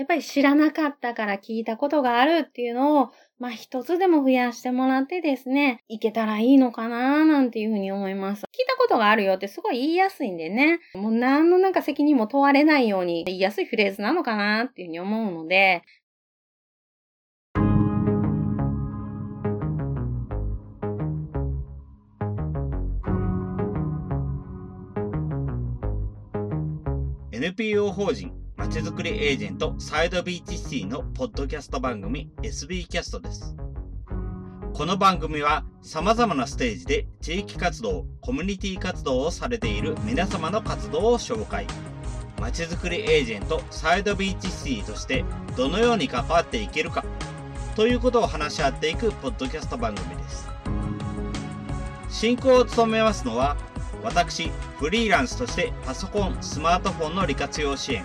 やっぱり知らなかったから聞いたことがあるっていうのを、まあ一つでも増やしてもらってですね、いけたらいいのかななんていうふうに思います。聞いたことがあるよってすごい言いやすいんでね、もう何のなんか責任も問われないように言いやすいフレーズなのかなっていうふうに思うので、NPO 法人まちづくりエージェントサイドビーチシティのポッドキャスト番組 SB キャストです。この番組は様々なステージで地域活動、コミュニティ活動をされている皆様の活動を紹介。まちづくりエージェントサイドビーチシティとしてどのように関わっていけるかということを話し合っていくポッドキャスト番組です。進行を務めますのは私、フリーランスとしてパソコン、スマートフォンの利活用支援、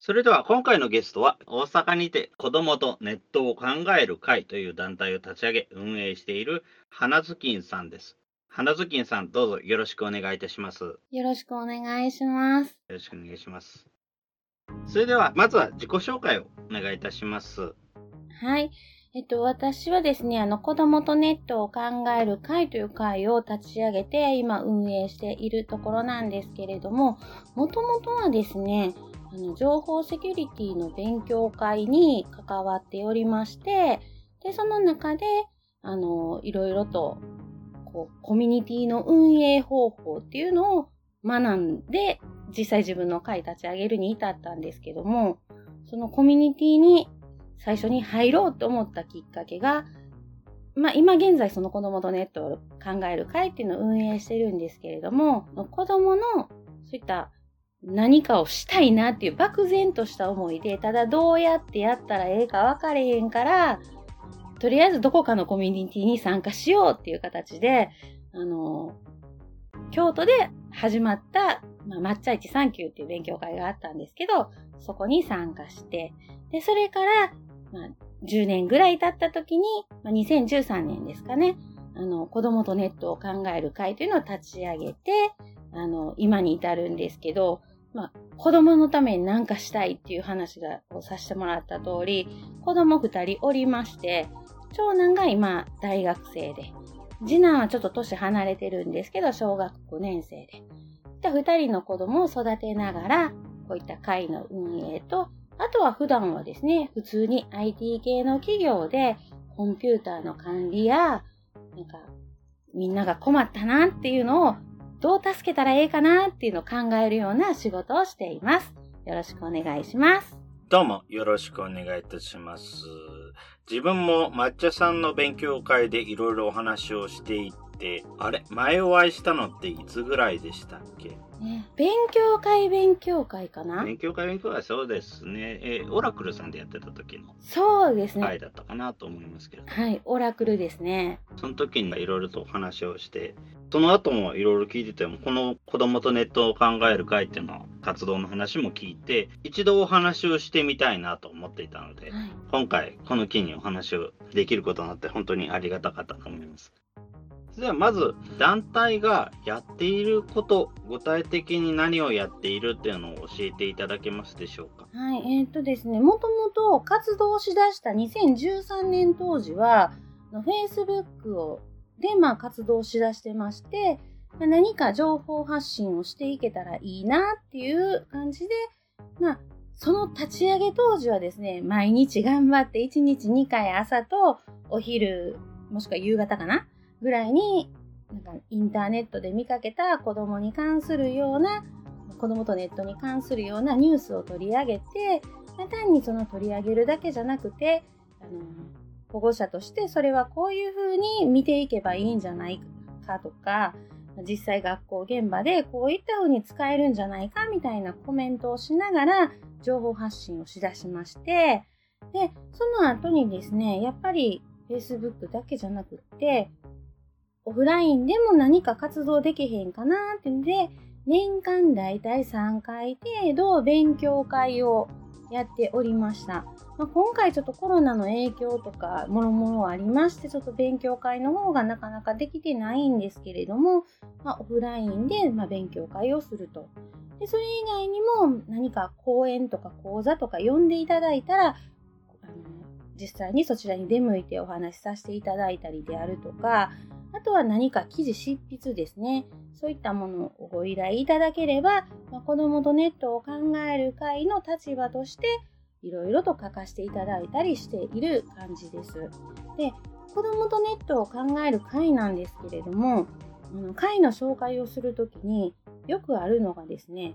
それでは今回のゲストは大阪にて子供とネットを考える会という団体を立ち上げ運営している花ずきんさんです。花ずきんさんどうぞよろしくお願いいたします。よろしくお願いします。よろしくお願いします。それではまずは自己紹介をお願いいたします。はい。えっと、私はですね、あの、子供とネットを考える会という会を立ち上げて、今運営しているところなんですけれども、もともとはですね、あの情報セキュリティの勉強会に関わっておりまして、で、その中で、あの、いろいろと、こう、コミュニティの運営方法っていうのを学んで、実際自分の会立ち上げるに至ったんですけども、そのコミュニティに最初に入ろうと思ったきっかけが、まあ今現在その子供とネットを考える会っていうのを運営してるんですけれども、子供のそういった何かをしたいなっていう漠然とした思いで、ただどうやってやったらええか分かれへんから、とりあえずどこかのコミュニティに参加しようっていう形で、あの、京都で始まった、まあ、抹茶市サンキューっていう勉強会があったんですけど、そこに参加して、で、それから、まあ、10年ぐらい経った時に、まあ、2013年ですかね、あの、子供とネットを考える会というのを立ち上げて、あの、今に至るんですけど、まあ、子供のために何かしたいっていう話がをさせてもらった通り、子供二人おりまして、長男が今大学生で、次男はちょっと年離れてるんですけど、小学5年生で。で、二人の子供を育てながら、こういった会の運営と、あとは普段はですね、普通に IT 系の企業で、コンピューターの管理や、なんか、みんなが困ったなっていうのをどう助けたらええかなっていうのを考えるような仕事をしています。よろしくお願いします。どうもよろしくお願いいたします。自分も抹茶さんの勉強会でいろいろお話をしていて、あれ？前お会いしたのっていつぐらいでしたっけ？ね、勉強会勉強会かな？勉強会勉強会そうですね。えー、オラクルさんでやってた時の。そうですね。会だったかなと思いますけど。はい、オラクルですね。その時にいろいろとお話をして、その後もいろいろ聞いてても、この子供とネットを考える会っていうの活動の話も聞いて、一度お話をしてみたいなと思っていたので、はい、今回この機にお話をできることになって本当にありがたかったと思います。ではまず団体がやっていること具体的に何をやっているっていうのを教えていただけますでしょうか？はいえー、っとですねもともと活動しだした2013年当時は Facebook をでまあ活動しだしてまして何か情報発信をしていけたらいいなっていう感じでまあその立ち上げ当時はですね、毎日頑張って1日2回朝とお昼、もしくは夕方かなぐらいに、なんかインターネットで見かけた子供に関するような、子供とネットに関するようなニュースを取り上げて、単にその取り上げるだけじゃなくて、あの保護者としてそれはこういうふうに見ていけばいいんじゃないかとか、実際学校現場でこういったふうに使えるんじゃないかみたいなコメントをしながら情報発信をしだしまして、で、その後にですね、やっぱり Facebook だけじゃなくって、オフラインでも何か活動できへんかなってんで、年間だいたい3回程度勉強会をやっておりました。まあ、今回ちょっとコロナの影響とかもろもろありまして、ちょっと勉強会の方がなかなかできてないんですけれども、まあ、オフラインでま勉強会をすると。で、それ以外にも何か講演とか講座とか呼んでいただいたら、あの実際にそちらに出向いてお話しさせていただいたりであるとか、あとは何か記事執筆ですね。そういったものをご依頼いただければ、まあ、子供とネットを考える会の立場として、いろいろと書かせていただいたりしている感じです。で、子供とネットを考える会なんですけれども、会の紹介をするときによくあるのがですね、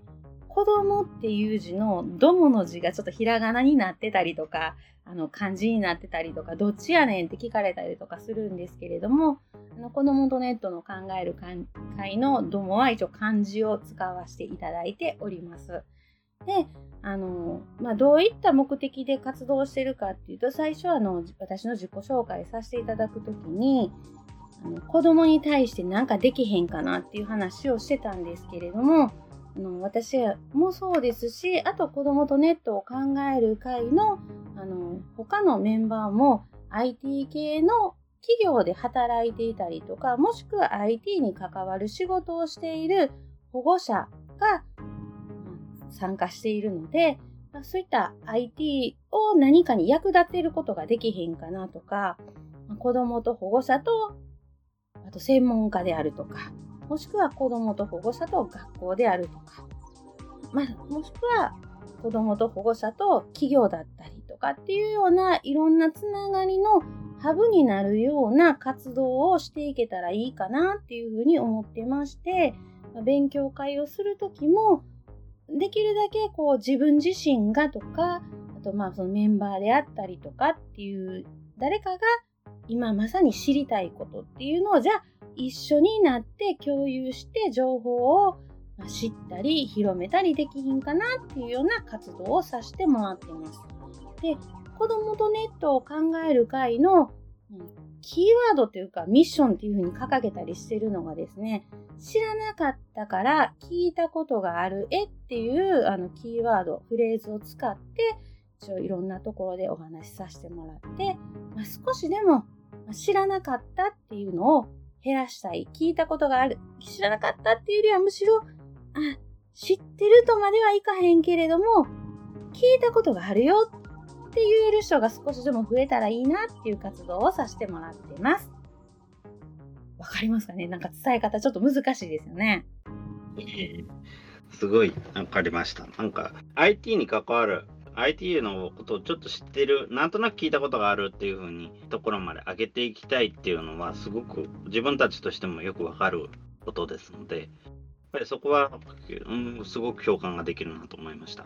子供っていう字のどもの字がちょっとひらがなになってたりとか、あの漢字になってたりとか、どっちやねんって聞かれたりとかするんですけれども、あの子供とネットの考える会のどもは一応漢字を使わせていただいております。で、あの、まあ、どういった目的で活動してるかっていうと、最初あの、私の自己紹介させていただくときに、あの子供に対して何かできへんかなっていう話をしてたんですけれども、あの私もそうですし、あと子供とネットを考える会のあの他のメンバーも IT 系の企業で働いていたりとか、もしくは IT に関わる仕事をしている保護者が参加しているので、そういった IT を何かに役立てることができへんかなとか、子供と保護者と、あと専門家であるとか、もしくは子供と保護者と学校であるとか、まあ、もしくは子供と保護者と企業だったりとかっていうようないろんなつながりのハブになるような活動をしていけたらいいかなっていうふうに思ってまして、勉強会をするときも、できるだけこう自分自身がとか、あとまあそのメンバーであったりとかっていう誰かが今まさに知りたいことっていうのをじゃあ一緒になって共有して情報を知ったり広めたりできひんかなっていうような活動をさせてもらってます。で、子供とネットを考える会のキーワードというかミッションっていうふうに掲げたりしてるのがですね、知らなかったから聞いたことがあるえっていうあのキーワード、フレーズを使って、一応いろんなところでお話しさせてもらって、まあ、少しでも知らなかったっていうのを減らしたい。聞いたことがある。知らなかったっていうよりはむしろ、あ、知ってるとまではいかへんけれども、聞いたことがあるよって言える人が少しでも増えたらいいなっていう活動をさせてもらってます。わかりますかね？なんか伝え方ちょっと難しいですよね。すごいわかりました。なんか IT に関わる IT のことをちょっと知ってる、なんとなく聞いたことがあるっていう風にところまで上げていきたいっていうのは、すごく自分たちとしてもよくわかることですので、やっぱりそこは、うん、すごく共感ができるなと思いました。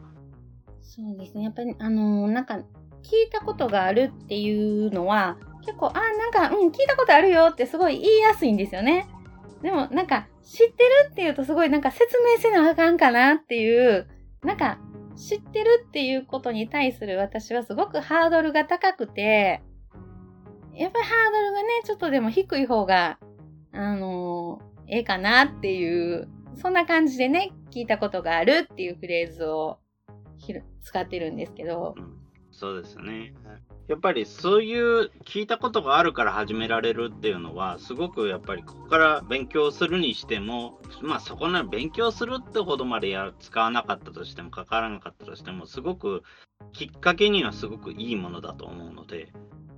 そうですね。やっぱり、あのー、なんか、聞いたことがあるっていうのは、結構、あ、なんか、うん、聞いたことあるよってすごい言いやすいんですよね。でも、なんか、知ってるっていうとすごいなんか説明せなあかんかなっていう、なんか、知ってるっていうことに対する私はすごくハードルが高くて、やっぱりハードルがね、ちょっとでも低い方が、あのー、ええかなっていう、そんな感じでね、聞いたことがあるっていうフレーズを使ってるんですけど。そうですね。やっぱりそういう聞いたことがあるから始められるっていうのはすごくやっぱりここから勉強するにしてもまあそこの勉強するってほどまでや使わなかったとしてもかからなかったとしてもすごくきっかけにはすごくいいものだと思うので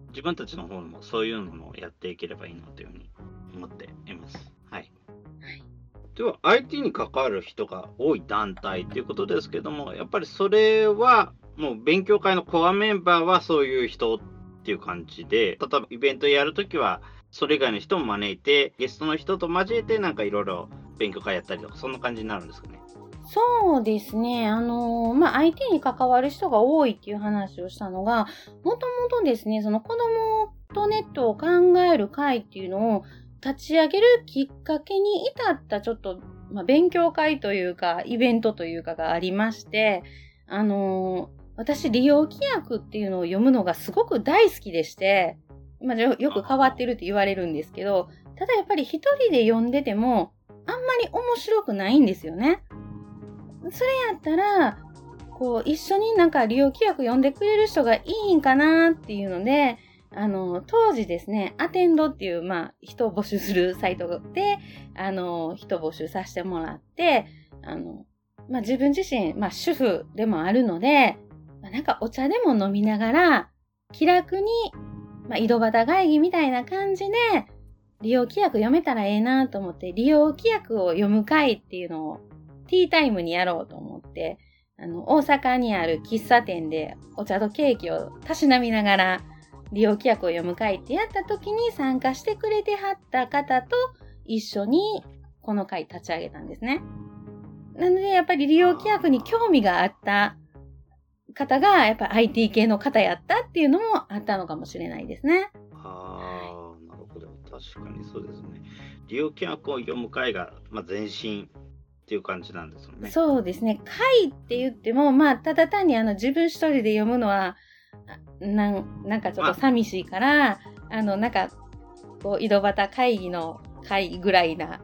自分たちの方もそういうのをやっていければいいなというふうに思っています。はい。では IT に関わる人が多い団体ということですけどもやっぱりそれはもう勉強会のコアメンバーはそういう人っていう感じで、例えばイベントやるときは、それ以外の人も招いて、ゲストの人と交えて、なんかいろいろ勉強会やったりとか、そんな感じになるんですかね。そうですね。あのー、まあ、IT に関わる人が多いっていう話をしたのが、もともとですね、その子供とネットを考える会っていうのを立ち上げるきっかけに至ったちょっと、まあ、勉強会というか、イベントというかがありまして、あのー私、利用規約っていうのを読むのがすごく大好きでして、まあ、よく変わってるって言われるんですけど、ただやっぱり一人で読んでても、あんまり面白くないんですよね。それやったら、こう、一緒になんか利用規約読んでくれる人がいいんかなっていうので、あの、当時ですね、アテンドっていう、まあ、人を募集するサイトで、あの、人募集させてもらって、あの、まあ、自分自身、まあ、主婦でもあるので、なんかお茶でも飲みながら、気楽に、まあ、井戸端会議みたいな感じで、利用規約読めたらええなと思って、利用規約を読む会っていうのを、ティータイムにやろうと思って、あの、大阪にある喫茶店でお茶とケーキをたしなみながら、利用規約を読む会ってやった時に参加してくれてはった方と一緒にこの会立ち上げたんですね。なので、やっぱり利用規約に興味があった方が、やっぱり IT 系の方やったっていうのもあったのかもしれないですね。ああ、なるほど。確かにそうですね。利用規約を読む会が、まあ、前進っていう感じなんですよね。そうですね。会って言っても、まあ、ただ単にあの自分一人で読むのは、なんなんかちょっと寂しいから、あ、あの、なんか、こう、井戸端会議の会ぐらいな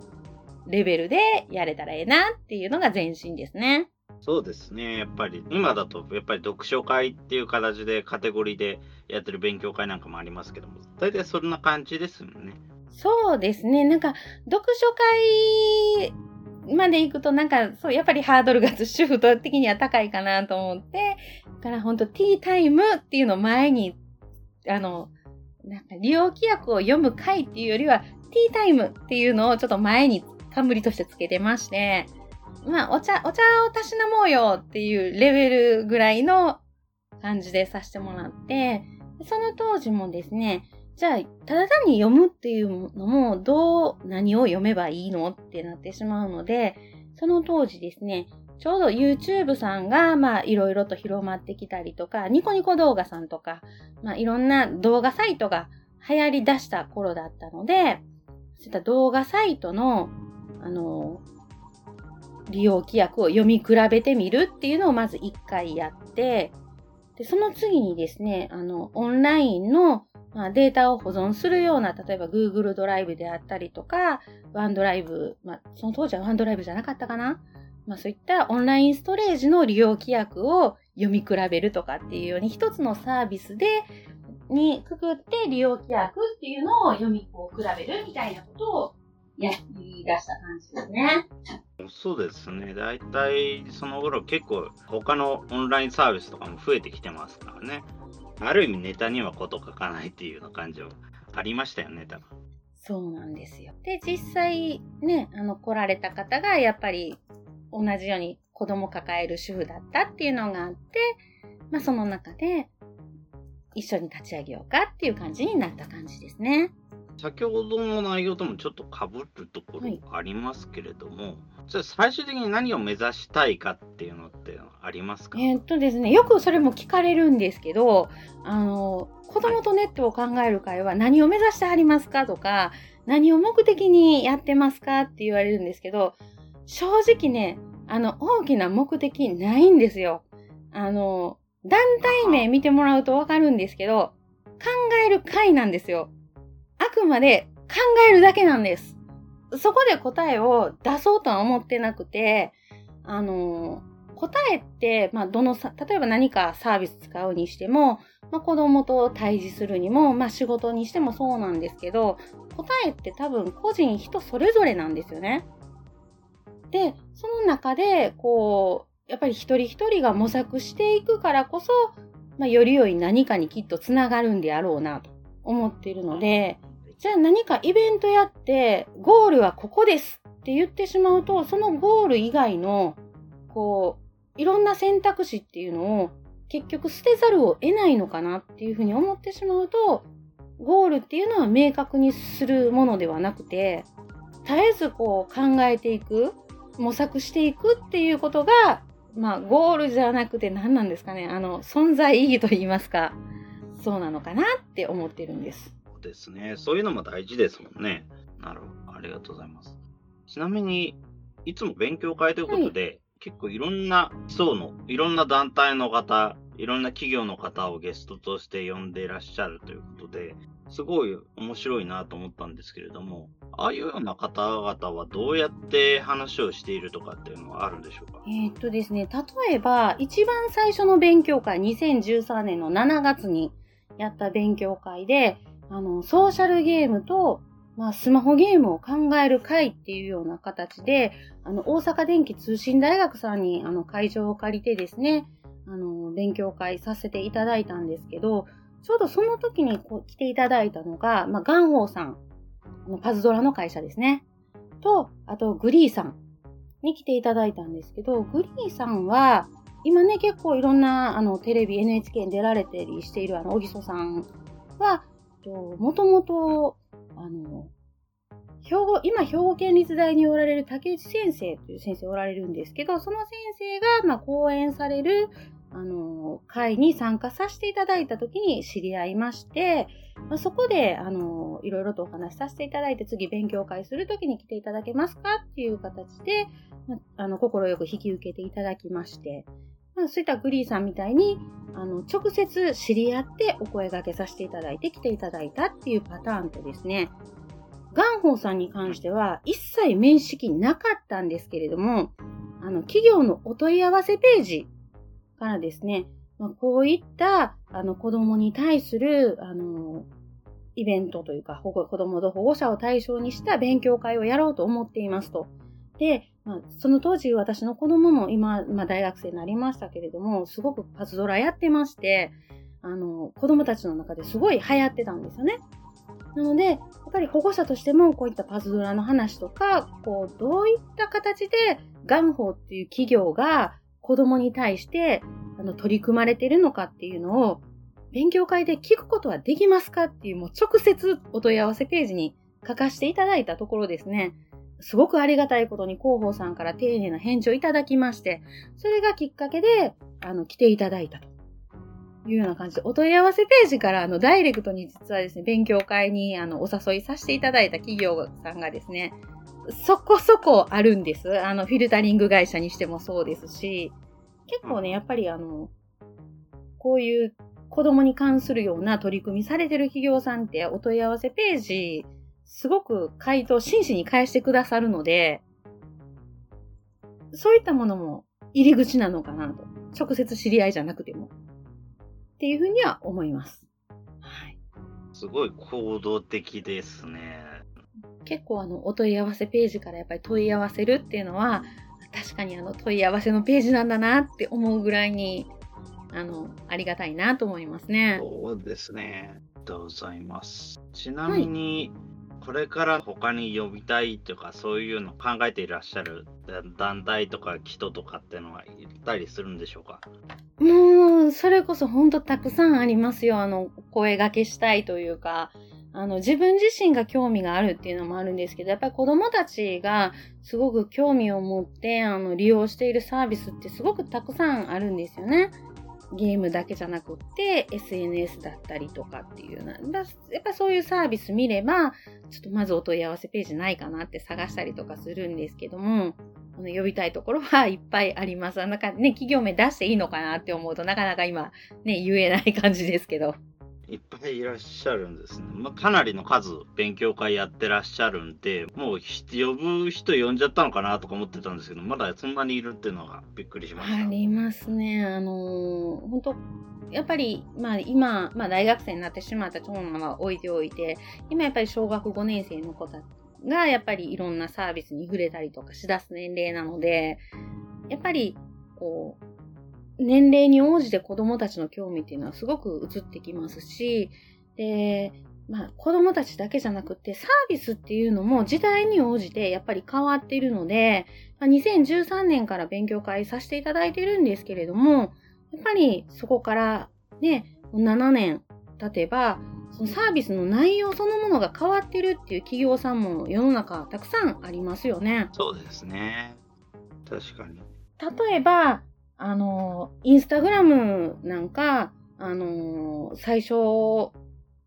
レベルでやれたらええなっていうのが前進ですね。そうですね。やっぱり、今だと、やっぱり読書会っていう形でカテゴリーでやってる勉強会なんかもありますけども、大体そんな感じですもんね。そうですね。なんか、読書会まで行くとなんか、そう、やっぱりハードルが主婦的には高いかなと思って、だから本当ティータイムっていうのを前に、あの、なんか利用規約を読む回っていうよりは、ティータイムっていうのをちょっと前に冠としてつけてまして、まあ、お茶、お茶をたしなもうよっていうレベルぐらいの感じでさせてもらって、その当時もですね、じゃあ、ただ単に読むっていうのも、どう、何を読めばいいのってなってしまうので、その当時ですね、ちょうど YouTube さんが、まあ、いろいろと広まってきたりとか、ニコニコ動画さんとか、まあ、いろんな動画サイトが流行り出した頃だったので、そういった動画サイトの、あの、利用規約を読み比べてみるっていうのをまず一回やって、で、その次にですね、あの、オンラインのまあ、データを保存するような、例えば Google ドライブであったりとか、ワンドライブ、まあ、その当時はワンドライブじゃなかったかな？まあ、そういったオンラインストレージの利用規約を読み比べるとかっていうように、一つのサービスで、にくくって利用規約っていうのを読みこう比べるみたいなことをやり出した感じですね。そうですね。大体その頃結構他のオンラインサービスとかも増えてきてますからね。ある意味ネタにはこと書かないっていうような感じはありましたよね、多分。そうなんですよ。で、実際ね、あの、来られた方がやっぱり同じように子供抱える主婦だったっていうのがあって、まあその中で一緒に立ち上げようかっていう感じになった感じですね。先ほどの内容ともちょっとかぶるところありますけれども、はい、じゃあ最終的に何を目指したいかっていうのってありますか？え、っとですね、よくそれも聞かれるんですけど、あの、子供とネットを考える会は何を目指してはりますかとか、何を目的にやってますかって言われるんですけど、正直ね、あの、大きな目的ないんですよ。あの、団体名見てもらうとわかるんですけど、考える会なんですよ。くまで考えるだけなんです。そこで答えを出そうとは思ってなくて、あの、答えって、まあ、どのさ、例えば何かサービス使うにしても、まあ、子供と対峙するにも、まあ、仕事にしてもそうなんですけど、答えって多分個人人それぞれなんですよね。で、その中で、こう、やっぱり一人一人が模索していくからこそ、まあ、より良い何かにきっとつながるんであろうなと思っているので、じゃあ何かイベントやって、ゴールはここですって言ってしまうと、そのゴール以外の、こう、いろんな選択肢っていうのを結局捨てざるを得ないのかなっていうふうに思ってしまうと、ゴールっていうのは明確にするものではなくて、絶えずこう考えていく、模索していくっていうことが、まあゴールじゃなくて何なんですかね、あの、存在意義と言いますか、そうなのかなって思ってるんです。ですね。そういうのも大事ですもんね。なるほど。ありがとうございます。ちなみに、いつも勉強会ということで、はい、結構いろんな層の、いろんな団体の方、いろんな企業の方をゲストとして呼んでいらっしゃるということで、すごい面白いなと思ったんですけれども、ああいうような方々はどうやって話をしているとかっていうのはあるんでしょうか？えー、っとですね、例えば、一番最初の勉強会、2013年の7月にやった勉強会で、あの、ソーシャルゲームと、まあ、スマホゲームを考える会っていうような形で、あの、大阪電気通信大学さんに、あの、会場を借りてですね、あの、勉強会させていただいたんですけど、ちょうどその時にこう来ていただいたのが、まあ、ガンホーさんの、パズドラの会社ですね。と、あと、グリーさんに来ていただいたんですけど、グリーさんは、今ね、結構いろんな、あの、テレビ、NHK に出られてりしている、あの、小木曽さんは、もともと、あの、兵庫、今、兵庫県立大におられる竹内先生という先生おられるんですけど、その先生が、まあ、講演される、あの、会に参加させていただいた時に知り合いまして、まあ、そこで、あの、いろいろとお話しさせていただいて、次勉強会する時に来ていただけますかっていう形で、まあ、あの、心よく引き受けていただきまして、まあ、そういったグリーさんみたいに、あの、直接知り合ってお声掛けさせていただいて来ていただいたっていうパターンとですね、ガンホーさんに関しては一切面識なかったんですけれども、あの、企業のお問い合わせページからですね、まあ、こういった、あの、子供に対する、あの、イベントというか、保護、子供と保護者を対象にした勉強会をやろうと思っていますと。で、まあ、その当時私の子供も今、まあ、大学生になりましたけれども、すごくパズドラやってまして、あの、子供たちの中ですごい流行ってたんですよね。なので、やっぱり保護者としてもこういったパズドラの話とか、こう、どういった形でガンホーっていう企業が子供に対してあの取り組まれているのかっていうのを勉強会で聞くことはできますかっていうもう直接お問い合わせページに書かせていただいたところですね。すごくありがたいことに広報さんから丁寧な返事をいただきまして、それがきっかけで、あの、来ていただいたというような感じで、お問い合わせページから、あの、ダイレクトに実はですね、勉強会に、あの、お誘いさせていただいた企業さんがですね、そこそこあるんです。あの、フィルタリング会社にしてもそうですし、結構ね、やっぱりあの、こういう子供に関するような取り組みされてる企業さんってお問い合わせページ、すごく回答、真摯に返してくださるので、そういったものも入り口なのかなと。直接知り合いじゃなくても。っていうふうには思います。はい。すごい行動的ですね。結構あの、お問い合わせページからやっぱり問い合わせるっていうのは、確かにあの、問い合わせのページなんだなって思うぐらいに、あの、ありがたいなと思いますね。そうですね。ありがとうございます。ちなみに、はいこれから他に呼びたいとかそういうの考えていらっしゃる団体とか人とかってのはいたりするんでしょうか？もう、それこそ本当たくさんありますよ。あの、声掛けしたいというか、あの、自分自身が興味があるっていうのもあるんですけど、やっぱり子供たちがすごく興味を持って、あの、利用しているサービスってすごくたくさんあるんですよね。ゲームだけじゃなくって、SNS だったりとかっていうような、やっぱそういうサービス見れば、ちょっとまずお問い合わせページないかなって探したりとかするんですけども、あの呼びたいところは いっぱいあります。なんかね、企業名出していいのかなって思うとなかなか今ね、言えない感じですけど。いっぱいいらっしゃるんですね。まあ、かなりの数勉強会やってらっしゃるんで、もう呼ぶ人呼んじゃったのかなとか思ってたんですけど、まだそんなにいるっていうのがびっくりしました。ありますね。あのー、本当やっぱり、まあ今、まあ大学生になってしまった長男は置いておいて、今やっぱり小学5年生の子たちがやっぱりいろんなサービスに触れたりとかしだす年齢なので、やっぱり、こう、年齢に応じて子供たちの興味っていうのはすごく移ってきますし、で、まあ子供たちだけじゃなくてサービスっていうのも時代に応じてやっぱり変わっているので、まあ、2013年から勉強会させていただいてるんですけれども、やっぱりそこからね、7年経てば、そのサービスの内容そのものが変わってるっていう企業さんも世の中たくさんありますよね。そうですね。確かに。例えば、あの、インスタグラムなんか、あの、最初、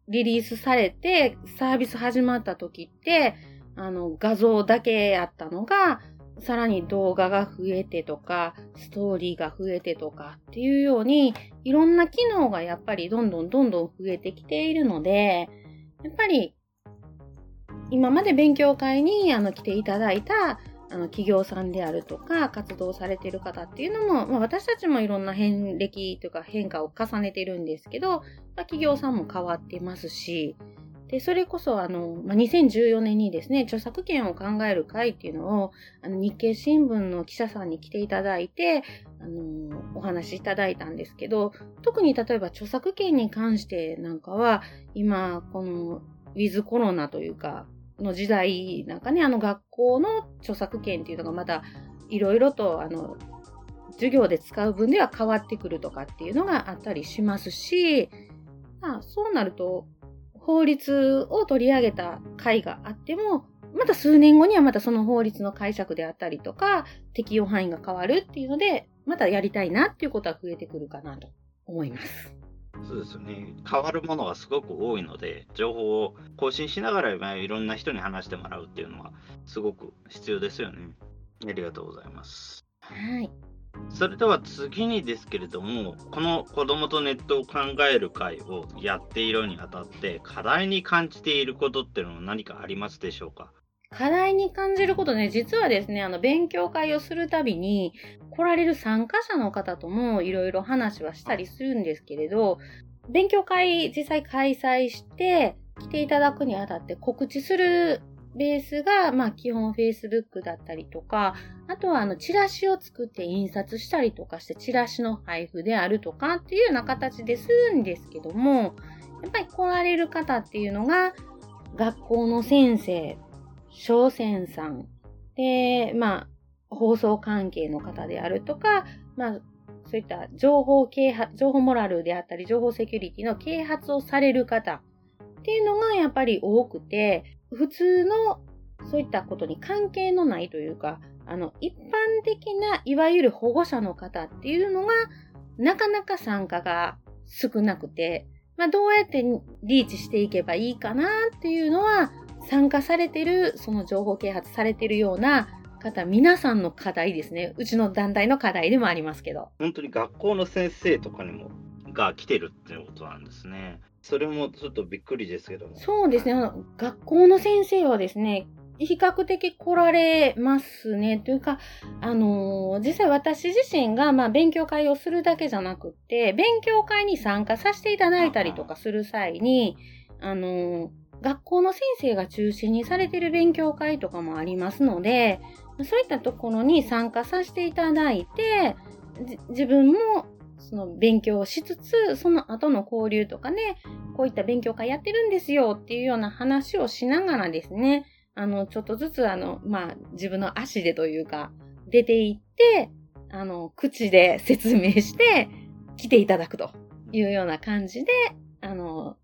リリースされて、サービス始まった時って、あの、画像だけやったのが、さらに動画が増えてとか、ストーリーが増えてとかっていうように、いろんな機能がやっぱりどんどんどんどん増えてきているので、やっぱり、今まで勉強会にあの来ていただいたあの企業さんであるとか、活動されている方っていうのも、まあ、私たちもいろんな変歴というか変化を重ねてるんですけど、まあ、企業さんも変わってますし、で、それこそ、あの、まあ、2014年にですね、著作権を考える会っていうのを、あの、日経新聞の記者さんに来ていただいて、あの、お話しいただいたんですけど、特に例えば著作権に関してなんかは、今、この、ウィズコロナというか、の時代なんかね、あの学校の著作権っていうのがまたいろいろとあの授業で使う分では変わってくるとかっていうのがあったりしますし、まあ、そうなると法律を取り上げた会があっても、また数年後にはまたその法律の解釈であったりとか、適用範囲が変わるっていうので、またやりたいなっていうことは増えてくるかなと思います。そうですね。変わるものがすごく多いので、情報を更新しながら、いろんな人に話してもらうっていうのは、すごく必要ですよね。ありがとうございます。はい。それでは次にですけれども、この子どもとネットを考える会をやっているにあたって、課題に感じていることっていうのは何かありますでしょうか？課題に感じることね、実はですね、あの、勉強会をするたびに、来られる参加者の方ともいろいろ話はしたりするんですけれど、勉強会実際開催して、来ていただくにあたって告知するベースが、まあ基本 Facebook だったりとか、あとはあのチラシを作って印刷したりとかしてチラシの配布であるとかっていうような形でするんですけども、やっぱり来られる方っていうのが学校の先生商船さん、で、まあ、放送関係の方であるとか、まあ、そういった情報啓発、情報モラルであったり、情報セキュリティの啓発をされる方っていうのがやっぱり多くて、普通のそういったことに関係のないというか、あの、一般的ないわゆる保護者の方っていうのが、なかなか参加が少なくて、まあ、どうやってリーチしていけばいいかなっていうのは、参加されてる、その情報啓発されてるような方、皆さんの課題ですね。うちの団体の課題でもありますけど。本当に学校の先生とかにも、が来てるっていうことなんですね。それもちょっとびっくりですけども。そうですね。学校の先生はですね、比較的来られますね。というか、あのー、実際私自身が、まあ、勉強会をするだけじゃなくって、勉強会に参加させていただいたりとかする際に、あのー、学校の先生が中心にされている勉強会とかもありますので、そういったところに参加させていただいて、自分もその勉強をしつつ、その後の交流とかね、こういった勉強会やってるんですよっていうような話をしながらですね、あの、ちょっとずつあの、まあ、自分の足でというか、出ていって、あの、口で説明して来ていただくというような感じで、あの、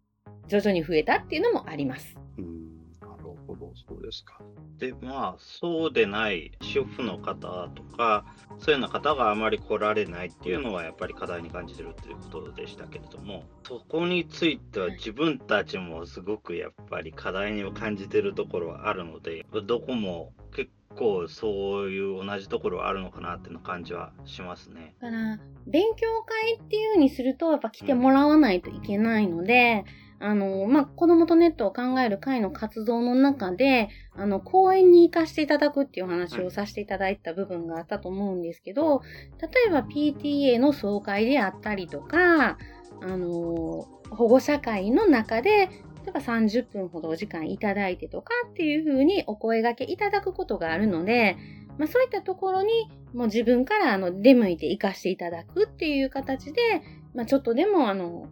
徐々に増えたっていうのもあります。うんなるほど、そうですか。で、まあ、そうでない主婦の方とか、そういうような方があまり来られないっていうのは、やっぱり課題に感じてるっていうことでしたけれども、そこについては自分たちもすごくやっぱり課題に感じてるところはあるので、どこも結構そういう同じところはあるのかなっていう感じはしますね。だから、勉強会っていうにすると、やっぱ来てもらわないといけないので、うんあの、まあ、子供とネットを考える会の活動の中で、あの、講演に行かせていただくっていう話をさせていただいた部分があったと思うんですけど、例えば PTA の総会であったりとか、あの、保護者会の中で、例えば30分ほどお時間いただいてとかっていうふうにお声掛けいただくことがあるので、まあ、そういったところにもう自分からあの出向いて行かせていただくっていう形で、まあ、ちょっとでもあの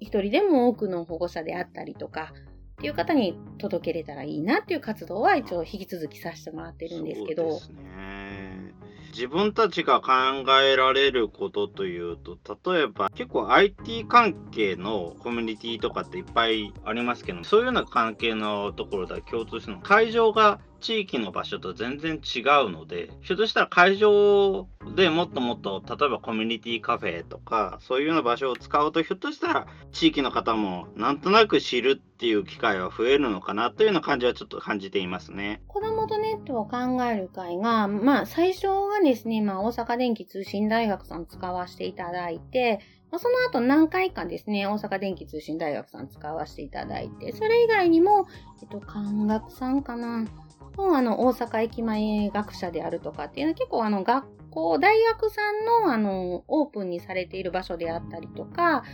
一人でも多くの保護者であったりとか、っていう方に届けれたらいいなっていう活動は一応引き続きさせてもらってるんですけど。そうですね。自分たちが考えられることというと、例えば結構 IT 関係のコミュニティとかっていっぱいありますけど、そういうような関係のところでは共通しての会場が地域の場所と全然違うので、ひょっとしたら会場でもっともっと、例えばコミュニティカフェとか、そういうような場所を使うと、ひょっとしたら地域の方もなんとなく知るっていう機会は増えるのかなというような感じはちょっと感じていますね。子供とネットを考える会が、まあ最初はですね、まあ大阪電気通信大学さん使わせていただいて、ま、その後何回かですね、大阪電気通信大学さん使わせていただいて、それ以外にも、えっと、関学さんかな、のあの、大阪駅前学者であるとかっていうのは結構あの、学校、大学さんのあの、オープンにされている場所であったりとか、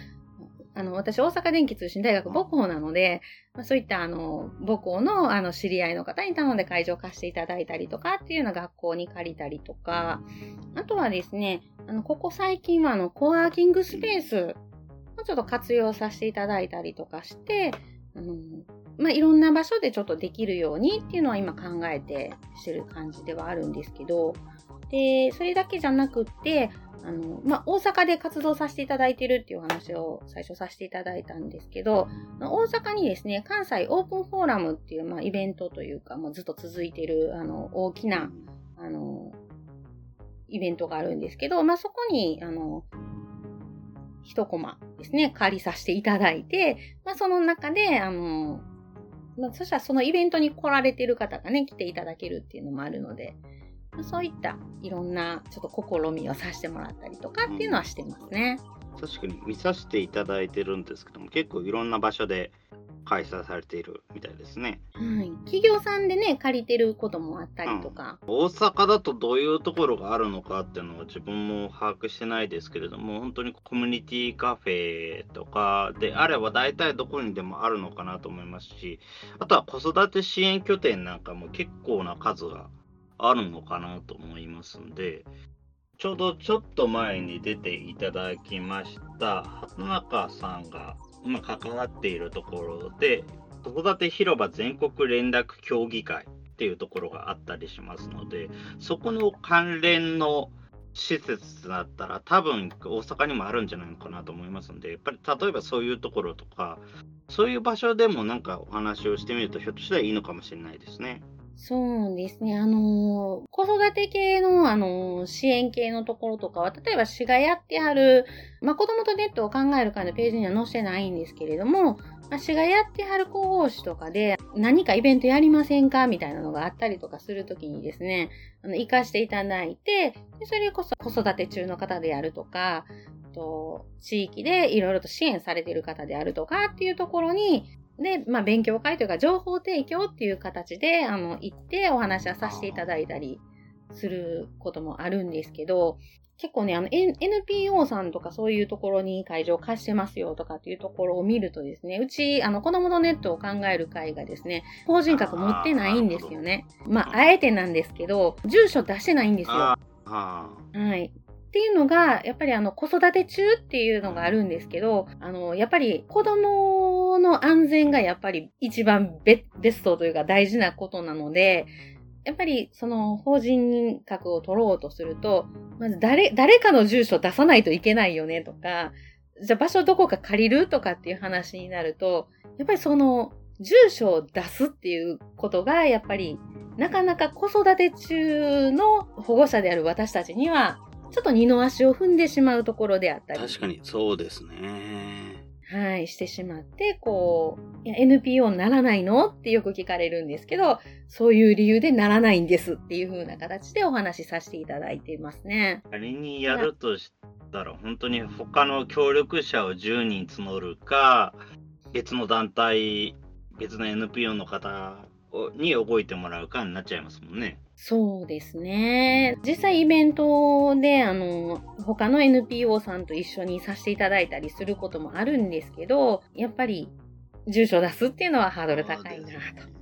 あの、私、大阪電気通信大学母校なので、まあ、そういったあの、母校のあの、知り合いの方に頼んで会場を貸していただいたりとかっていうような学校に借りたりとか、あとはですね、あの、ここ最近はあの、コワーキングスペースをちょっと活用させていただいたりとかして、あの、まあ、いろんな場所でちょっとできるようにっていうのは今考えてしてる感じではあるんですけど、で、それだけじゃなくって、あの、まあ、大阪で活動させていただいてるっていう話を最初させていただいたんですけど、大阪にですね、関西オープンフォーラムっていう、まあ、イベントというか、もうずっと続いてる、あの、大きな、あの、イベントがあるんですけど、まあ、そこに、あの、一コマですね、借りさせていただいて、まあ、その中で、あの、まあ、そしたらそのイベントに来られてる方がね、来ていただけるっていうのもあるので、そういったいろんなちょっと試みをさせてもらったりとかっていうのはしてますね。うん、確かに見させていただいてるんですけども結構いろんな場所で開催されているみたいですね。はい。企業さんでね、借りてることもあったりとか、うん、大阪だとどういうところがあるのかっていうのは自分も把握してないですけれども、本当にコミュニティカフェとかであれば大体どこにでもあるのかなと思いますし、あとは子育て支援拠点なんかも結構な数があるのかなと思いますんで、ちょうどちょっと前に出ていただきました畑中さんが、まあ、関わっているところで、子育て広場全国連絡協議会っていうところがあったりしますので、そこの関連の施設だったら多分大阪にもあるんじゃないのかなと思いますんで、やっぱり例えばそういうところとか、そういう場所でもなんかお話をしてみるとひょっとしたらいいのかもしれないですね。そうですね。あの、子育て系の、あの、支援系のところとかは、例えば市がやってある、まあ、子供とネットを考える会のページには載せてないんですけれども、まあ、市がやってはる広報誌とかで、何かイベントやりませんかみたいなのがあったりとかするときにですね、あの、活かしていただいて、でそれこそ子育て中の方であるとか、と地域でいろいろと支援されている方であるとかっていうところに、で、まあ、勉強会というか、情報提供っていう形で、あの、行ってお話はさせていただいたりすることもあるんですけど、結構ね、あの、N、NPO さんとかそういうところに会場貸してますよとかっていうところを見るとですね、うち、あの、子供のネットを考える会がですね、法人格持ってないんですよね。まあ、あえてなんですけど、住所出してないんですよ。はい。っていうのが、やっぱりあの、子育て中っていうのがあるんですけど、あの、やっぱり子供の安全がやっぱり一番ベストというか大事なことなので、やっぱりその法人格を取ろうとすると、まず誰、誰かの住所出さないといけないよねとか、じゃあ場所どこか借りるとかっていう話になると、やっぱりその住所を出すっていうことがやっぱりなかなか子育て中の保護者である私たちにはちょっと二の足を踏んでしまうところであったり。確かに、そうですね。はい、してしまって、こう、いや、NPO にならないのってよく聞かれるんですけど、そういう理由でならないんですっていう風な形でお話しさせていただいていますね。仮にやるとしたら、本当に他の協力者を10人募るか、別の団体、別の NPO の方に動いてもらうかになっちゃいますもんね。そうですね。実際イベントで、あの、他の NPO さんと一緒にさせていただいたりすることもあるんですけど、やっぱり住所出すっていうのはハードル高いなと。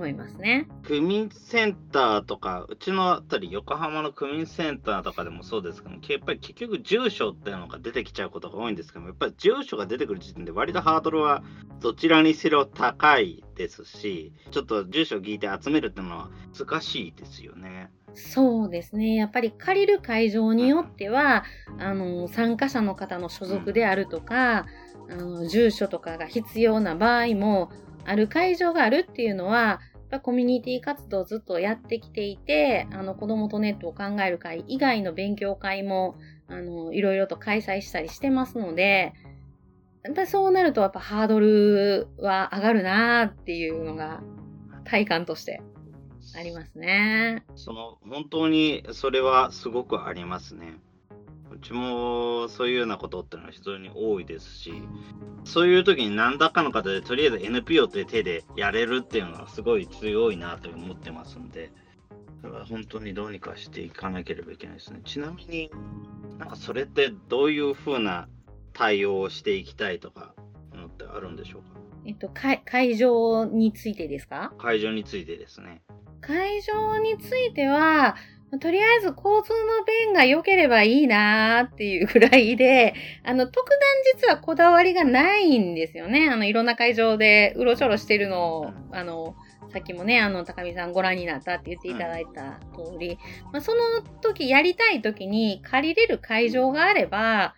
思いますね。区民センターとか、うちのあたり横浜の区民センターとかでもそうですけど、やっぱり結局住所っていうのが出てきちゃうことが多いんですけどやっぱり住所が出てくる時点で割とハードルはどちらにせよ高いですし、ちょっと住所を聞いて集めるっていうのは難しいですよね。そうですね。やっぱり借りる会場によっては、あの、参加者の方の所属であるとか、あの住所とかが必要な場合も、ある会場があるっていうのは、コミュニティ活動をずっとやってきていて、あの、子供とネットを考える会以外の勉強会も、あの、いろいろと開催したりしてますので、やっぱりそうなると、やっぱハードルは上がるなっていうのが、体感としてありますね。その、本当にそれはすごくありますね。うちもそういうようなことってのは非常に多いですし、そういう時に何らかの方でとりあえず NPO って手でやれるっていうのはすごい強いなと思ってますんで、それは本当にどうにかしていかなければいけないですね。ちなみになんかそれってどういうふうな対応をしていきたいとかのってあるんでしょうか？えっと、会会場についてですか？会場についてですね。会場については、とりあえず交通の便が良ければいいなーっていうぐらいで、あの、特段実はこだわりがないんですよね。あの、いろんな会場でうろちょろしてるのを、あの、さっきもね、あの、高見さんご覧になったって言っていただいた通り、まあ、その時、やりたい時に借りれる会場があれば、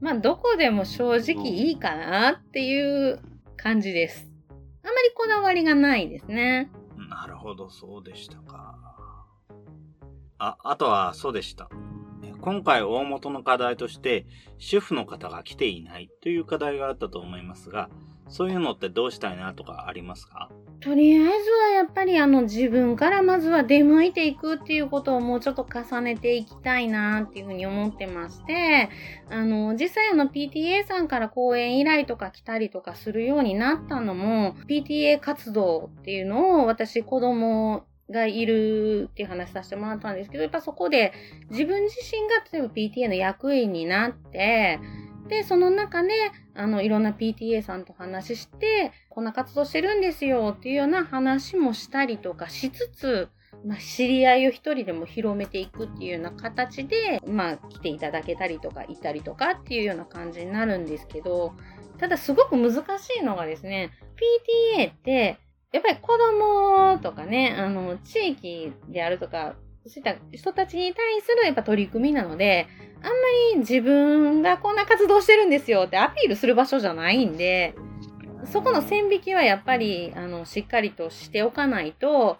まあ、どこでも正直いいかなっていう感じです。あまりこだわりがないですね。なるほど、そうでしたか。あ、あとはそうでした。今回大元の課題として、主婦の方が来ていないという課題があったと思いますが、そういうのってどうしたいなとかありますか？とりあえずはやっぱりあの自分からまずは出向いていくっていうことをもうちょっと重ねていきたいなっていうふうに思ってまして、あの実際あの PTA さんから講演依頼とか来たりとかするようになったのも PTA 活動っていうのを私子供がいるっていう話させてもらったんですけど、やっぱそこで自分自身が例えば PTA の役員になって、で、その中で、あの、いろんな PTA さんと話して、こんな活動してるんですよっていうような話もしたりとかしつつ、まあ、知り合いを一人でも広めていくっていうような形で、まあ、来ていただけたりとか、いたりとかっていうような感じになるんですけど、ただすごく難しいのがですね、PTA って、やっぱり子供とかね、あの、地域であるとか、そういった人たちに対するやっぱ取り組みなので、あんまり自分がこんな活動してるんですよってアピールする場所じゃないんで、そこの線引きはやっぱり、あの、しっかりとしておかないと、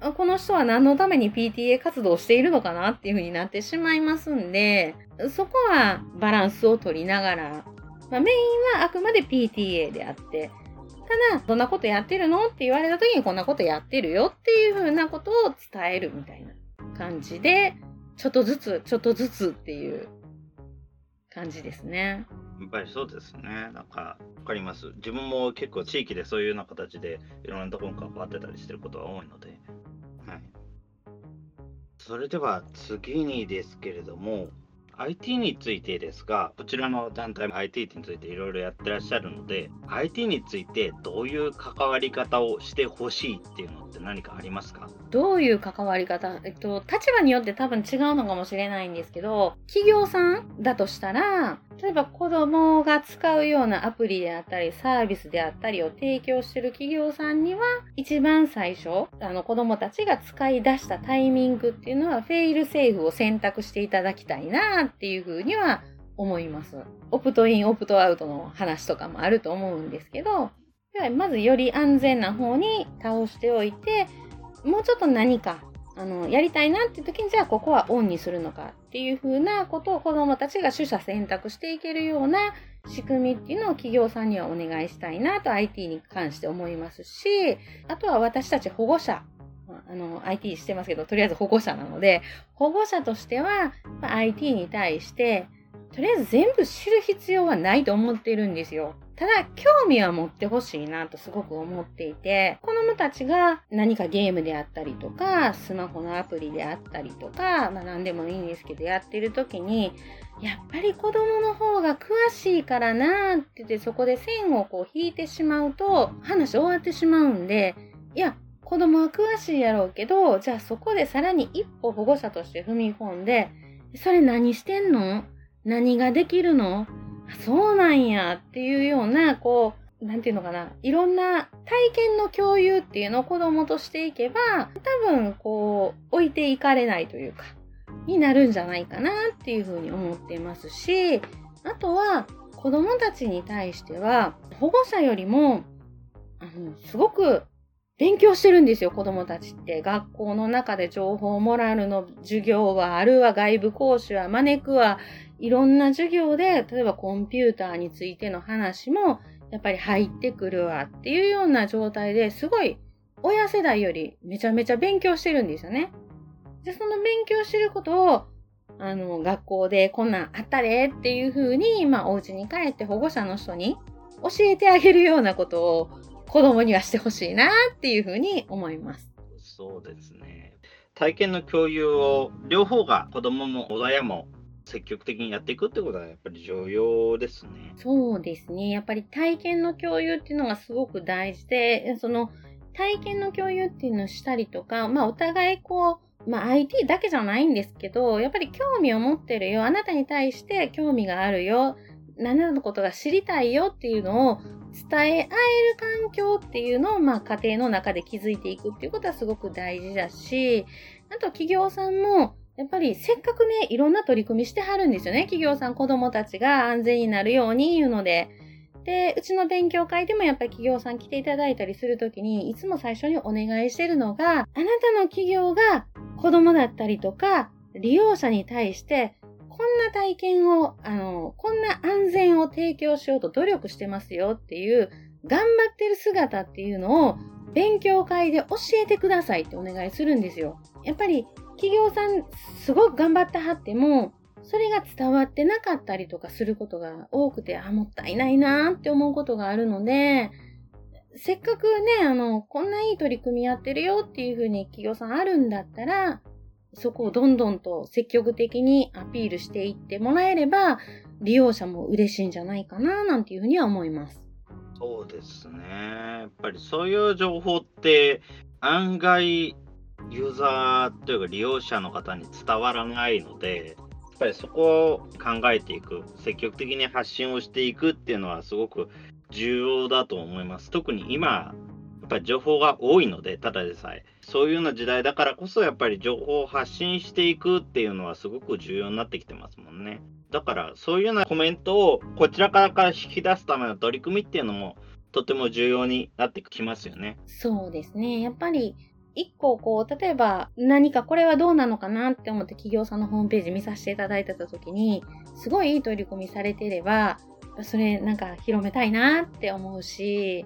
うん、この人は何のために PTA 活動をしているのかなっていう風になってしまいますんで、そこはバランスを取りながら、まあ、メインはあくまで PTA であって、ただ、どんなことやってるの？って言われた時にこんなことやってるよっていう風なことを伝えるみたいな感じで、ちょっとずつ、ちょっとずつっていう感じですね。やっぱりそうですね。なんか、わかります。自分も結構地域でそういうような形でいろんなところに関わってたりしてることが多いので。はい。それでは次にですけれども、IT についてですが、こちらの団体も IT についていろいろやってらっしゃるので、IT についてどういう関わり方をしてほしいっていうのって何かありますか？どういう関わり方？えっと、立場によって多分違うのかもしれないんですけど、企業さんだとしたら、例えば子供が使うようなアプリであったり、サービスであったりを提供してる企業さんには、一番最初、あの子供たちが使い出したタイミングっていうのは、フェイルセーフを選択していただきたいなっていうふうには思います。オプトイン、オプトアウトの話とかもあると思うんですけど、まずより安全な方に倒しておいて、もうちょっと何か、あの、やりたいなっていう時に、じゃあここはオンにするのかっていう風なことを子供たちが取捨選択していけるような仕組みっていうのを企業さんにはお願いしたいなと IT に関して思いますし、あとは私たち保護者、あの、IT してますけど、とりあえず保護者なので、保護者としては、まあ IT に対して、とりあえず全部知る必要はないと思っているんですよ。ただ、興味は持ってほしいなとすごく思っていて、子供たちが何かゲームであったりとか、スマホのアプリであったりとか、まあ何でもいいんですけど、やってる時に、やっぱり子供の方が詳しいからなって言って、そこで線をこう引いてしまうと、話終わってしまうんで、いや、子供は詳しいやろうけど、じゃあそこでさらに一歩保護者として踏み込んで、それ何してんの？何ができるの？そうなんやっていうような、こう、なんていうのかな、いろんな体験の共有っていうのを子供としていけば、多分、こう、置いていかれないというか、になるんじゃないかなっていうふうに思っていますし、あとは、子供たちに対しては、保護者よりも、あの、すごく勉強してるんですよ、子供たちって。学校の中で情報モラルの授業はあるわ、外部講師は招くわ、いろんな授業で、例えばコンピューターについての話も、やっぱり入ってくるわっていうような状態ですごい、親世代よりめちゃめちゃ勉強してるんですよね。で、その勉強してることを、あの、学校でこんなんあったでっていう風に、まあ、お家に帰って保護者の人に教えてあげるようなことを子供にはしてほしいなっていう風に思います。そうですね。体験の共有を両方が子供も親も積極的にやっていくってことはやっぱり重要ですね。そうですね。やっぱり体験の共有っていうのがすごく大事で、その体験の共有っていうのをしたりとか、まあお互いこう、まあ IT だけじゃないんですけど、やっぱり興味を持ってるよ。あなたに対して興味があるよ。何々のことが知りたいよっていうのを伝え合える環境っていうのを、まあ家庭の中で築いていくっていうことはすごく大事だし、あと企業さんも、やっぱりせっかくね、いろんな取り組みしてはるんですよね。企業さん、子供たちが安全になるように言うので。で、うちの勉強会でもやっぱり企業さん来ていただいたりするときに、いつも最初にお願いしてるのが、あなたの企業が子供だったりとか、利用者に対して、んな体験を、あの、こんな安全を提供しようと努力してますよっていう、頑張ってる姿っていうのを勉強会で教えてくださいってお願いするんですよ。やっぱり企業さんすごく頑張ってはっても、それが伝わってなかったりとかすることが多くて、あ、もったいないなって思うことがあるので、せっかくね、あの、こんないい取り組みやってるよっていうふうに企業さんあるんだったら、そこをどんどんと積極的にアピールしていってもらえれば、利用者も嬉しいんじゃないかな、なんていうふうには思います。そうですね。やっぱりそういう情報って案外ユーザーというか利用者の方に伝わらないので、やっぱりそこを考えていく、積極的に発信をしていくっていうのはすごく重要だと思います。特に今、っぱり情報が多いので、ただでさえ。そういうような時代だからこそ、やっぱり情報を発信していくっていうのはすごく重要になってきてますもんね。だから、そういうようなコメントをこちらからから引き出すための取り組みっていうのも、とても重要になってきますよね。そうですね。やっぱり、一個こう、例えば何かこれはどうなのかなって思って企業さんのホームページ見させていただいてた時に、すごいいい取り組みされてれば、それなんか広めたいなって思うし、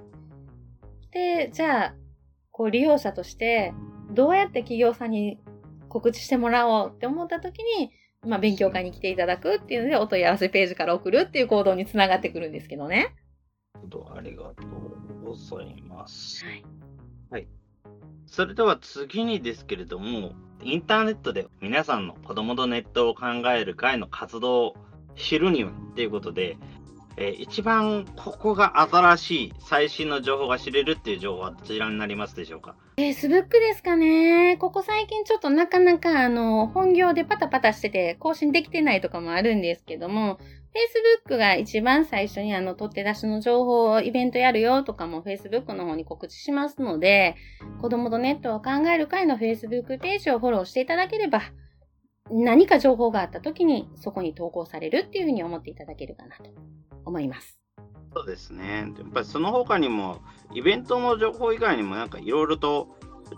で、じゃあ、こう利用者としてどうやって企業さんに告知してもらおうって思った時に、まあ勉強会に来ていただくっていうのでお問い合わせページから送るっていう行動につながってくるんですけどね。ありがとうございます。はい。はいそれでは次にですけれども、インターネットで皆さんの子供とネットを考える会の活動を知るにはっていうことで、えー、一番ここが新しい最新の情報が知れるっていう情報はどちらになりますでしょうか ?Facebook ですかね。ここ最近ちょっとなかなかあの本業でパタパタしてて更新できてないとかもあるんですけども、Facebook が一番最初にあの、取って出しの情報をイベントやるよとかも Facebook の方に告知しますので、子供とネットを考える会の Facebook ページをフォローしていただければ、何か情報があった時にそこに投稿されるっていうふうに思っていただけるかなと思います。そうですね。やっぱりその他にも、イベントの情報以外にもなんかいろいろと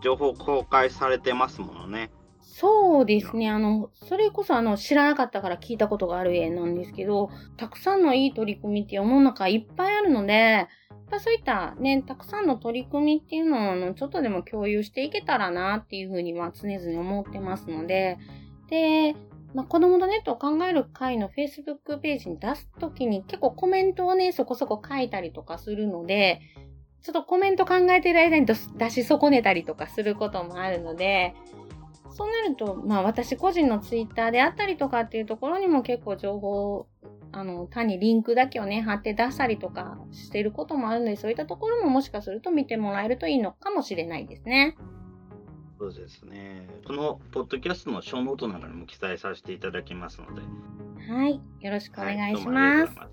情報公開されてますものね。そうですね。あの、それこそあの、知らなかったから聞いたことがある絵なんですけど、たくさんのいい取り組みって世の中いっぱいあるので、やっぱそういったね、たくさんの取り組みっていうのをあの、ちょっとでも共有していけたらなっていうふうには常々思ってますので、で、まあ、子供とネットを考える会の Facebook ページに出すときに結構コメントをね、そこそこ書いたりとかするので、ちょっとコメント考えてる間に出し損ねたりとかすることもあるので、そうなると、まあ私個人のツイッターであったりとかっていうところにも結構情報、あの、単にリンクだけをね、貼って出したりとかしてることもあるので、そういったところももしかすると見てもらえるといいのかもしれないですね。そうですね。このポッドキャストのショーノートなんかにも記載させていただきますので。はい。よろしくお願いします。はい、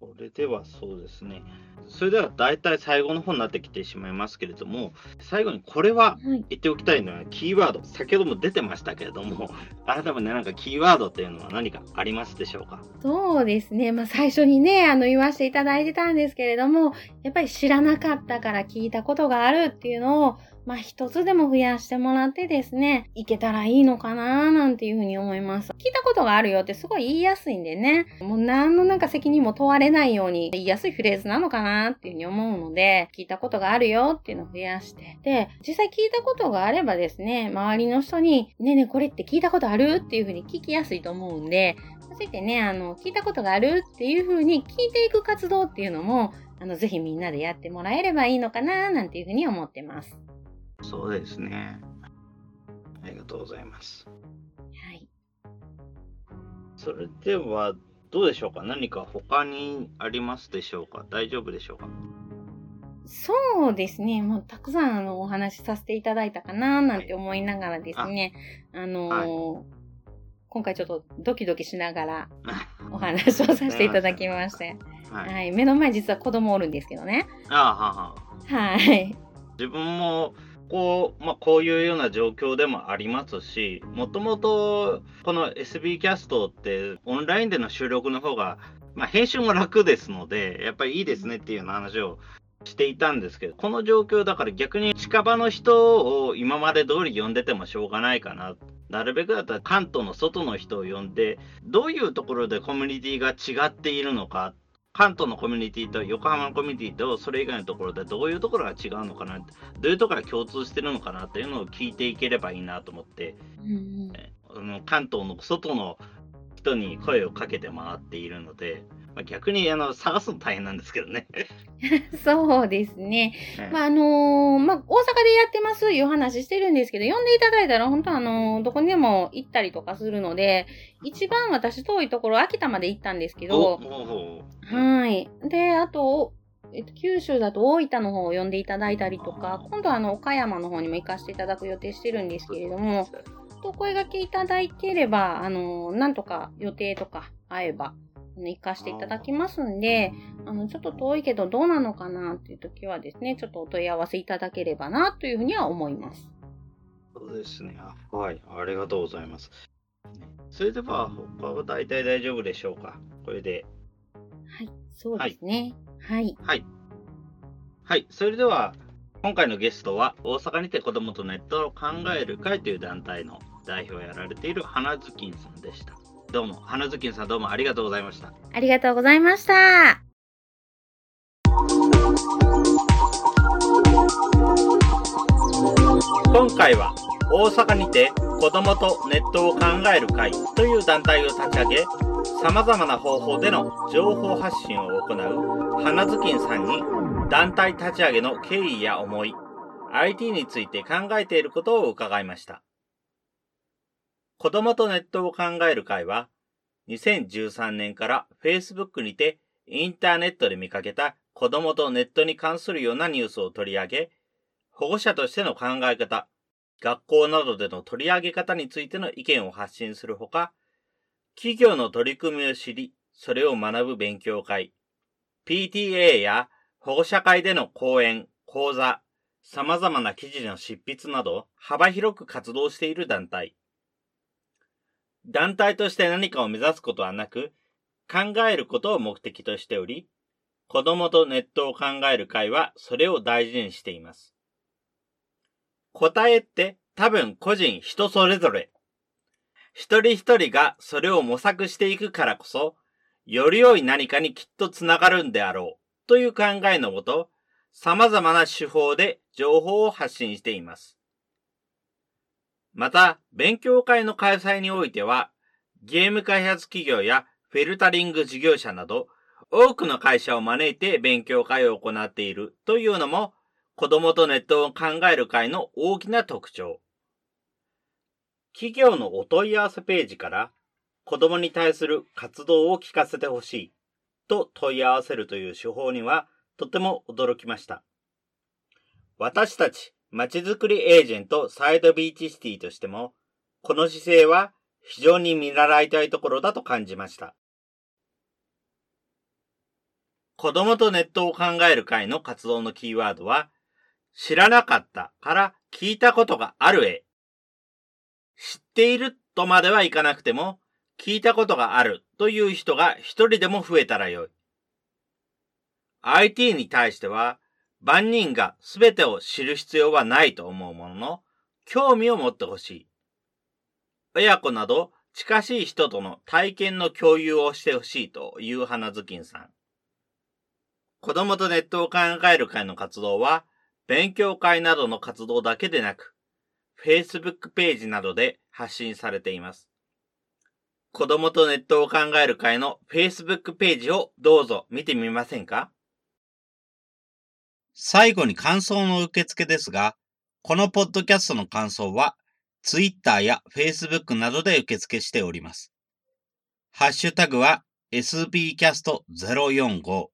それではそうですね。それでは大体最後の方になってきてしまいますけれども、最後にこれは言っておきたいのは、キーワード、先ほども出てましたけれども、改めて何かキーワードっていうのは何かありますでしょうか？そうですね。まあ最初にね、あの言わせていただいてたんですけれども、やっぱり知らなかったから聞いたことがあるっていうのを、まあ一つでも増やしてもらってですね、いけたらいいのかななんていうふうに思います。聞いたことがあるよってすごい言いやすいんでね、もう何のなんか責任も問われないように言いやすいフレーズなのかなっていうふうに思うので、聞いたことがあるよっていうのを増やして。で、実際聞いたことがあればですね、周りの人に、ねえねえこれって聞いたことある？っていうふうに聞きやすいと思うんで、そうやってね、あの、聞いたことがあるっていうふうに聞いていく活動っていうのも、あの、ぜひみんなでやってもらえればいいのかななんていうふうに思ってます。そうですね。ありがとうございます。はい。それでは、どうでしょうか？何か他にありますでしょうか？大丈夫でしょうか？そうですね。もうたくさんあのお話しさせていただいたかななんて思いながらですね、あのー今回ちょっとドキドキしながら お話をさせていただきまして、はい。はい。目の前実は子供おるんですけどね。ああはは。はい。自分もこう,、まあ、こういうような状況でもありますし、もともとこの SB キャストってオンラインでの収録の方が、まあ、編集も楽ですので、やっぱりいいですねっていうような話をしていたんですけど、この状況だから逆に近場の人を今まで通り呼んでてもしょうがないかな。なるべくだったら関東の外の人を呼んで、どういうところでコミュニティが違っているのか。関東のコミュニティと横浜のコミュニティとそれ以外のところでどういうところが違うのかなどういうところが共通してるのかなっていうのを聞いていければいいなと思って、うん関東の外の人に声をかけて回っているので、まあ、逆にあの探すの大変なんですけどね。そうですね。まあ、あのーまあ、大阪でやってますいう話してるんですけど、呼んでいただいたら本当あのーどこにでも行ったりとかするので、一番私遠いところ、秋田まで行ったんですけおど、おはい。で、あと、えっと、九州だと大分の方を呼んでいただいたりとか、今度はあの、岡山の方にも行かせていただく予定してるんですけれども、お声掛けいただければ、あの、なんとか予定とか合えば、行かせていただきますんで、あの、ちょっと遠いけどどうなのかなっていう時はですね、ちょっとお問い合わせいただければな、というふうには思います。そうですね。あはい、ありがとうございます。それでは、他は大体大丈夫でしょうか？これで。はい、そうですね。はい。はい。はい、それでは、今回のゲストは、大阪にて子供とネットを考える会という団体の代表をやられている花ずきんさんでした。どうも、花ずきんさんどうもありがとうございました。ありがとうございました。今回は大阪にて子供とネットを考える会という団体を立ち上げ、様々な方法での情報発信を行う花ずきんさんに団体立ち上げの経緯や思い、IT について考えていることを伺いました。子供とネットを考える会は、2013年から Facebook にてインターネットで見かけた子供とネットに関するようなニュースを取り上げ、保護者としての考え方、学校などでの取り上げ方についての意見を発信するほか、企業の取り組みを知り、それを学ぶ勉強会、PTA や保護者会での講演、講座、様々な記事の執筆など幅広く活動している団体。団体として何かを目指すことはなく、考えることを目的としており、子供とネットを考える会はそれを大事にしています。答えって多分個人人それぞれ。一人一人がそれを模索していくからこそ、より良い何かにきっとつながるんであろうという考えのもと、様々な手法で情報を発信しています。また、勉強会の開催においては、ゲーム開発企業やフィルタリング事業者など、多くの会社を招いて勉強会を行っているというのも、子供とネットを考える会の大きな特徴。企業のお問い合わせページから、子供に対する活動を聞かせてほしいと問い合わせるという手法には、とても驚きました。私たち、まちづくりエージェントサイドビーチシティとしても、この姿勢は非常に見習いたいところだと感じました。子供とネットを考える会の活動のキーワードは、知らなかったから聞いたことがあるへ。知っているとまではいかなくても、聞いたことがあるという人が一人でも増えたらよい。IT に対しては、万人が全てを知る必要はないと思うものの、興味を持ってほしい。親子など近しい人との体験の共有をしてほしいという花ずきんさん。子供とネットを考える会の活動は、勉強会などの活動だけでなく、Facebook ページなどで発信されています。子供とネットを考える会の Facebook ページをどうぞ見てみませんか？最後に感想の受付ですが、このポッドキャストの感想は Twitter や Facebook などで受付しております。ハッシュタグは sbcast045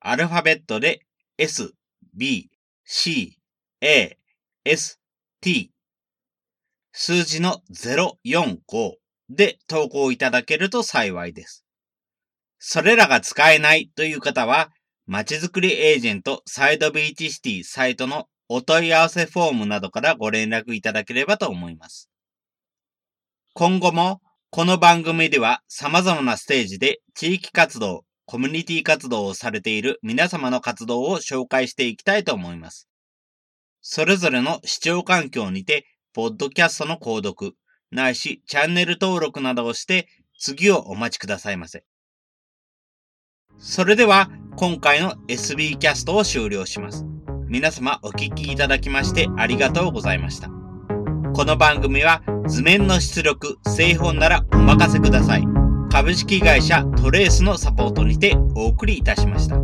アルファベットで s, b, c, a, s, t 数字の045で投稿いただけると幸いです。それらが使えないという方は、まちづくりエージェントサイドビーチシティサイトのお問い合わせフォームなどからご連絡いただければと思います。今後もこの番組では様々なステージで地域活動、コミュニティ活動をされている皆様の活動を紹介していきたいと思います。それぞれの視聴環境にて、ポッドキャストの購読、ないしチャンネル登録などをして次をお待ちくださいませ。それでは今回の SB キャストを終了します。皆様お聴きいただきましてありがとうございました。この番組は図面の出力、製本ならお任せください。株式会社トレースのサポートにてお送りいたしました。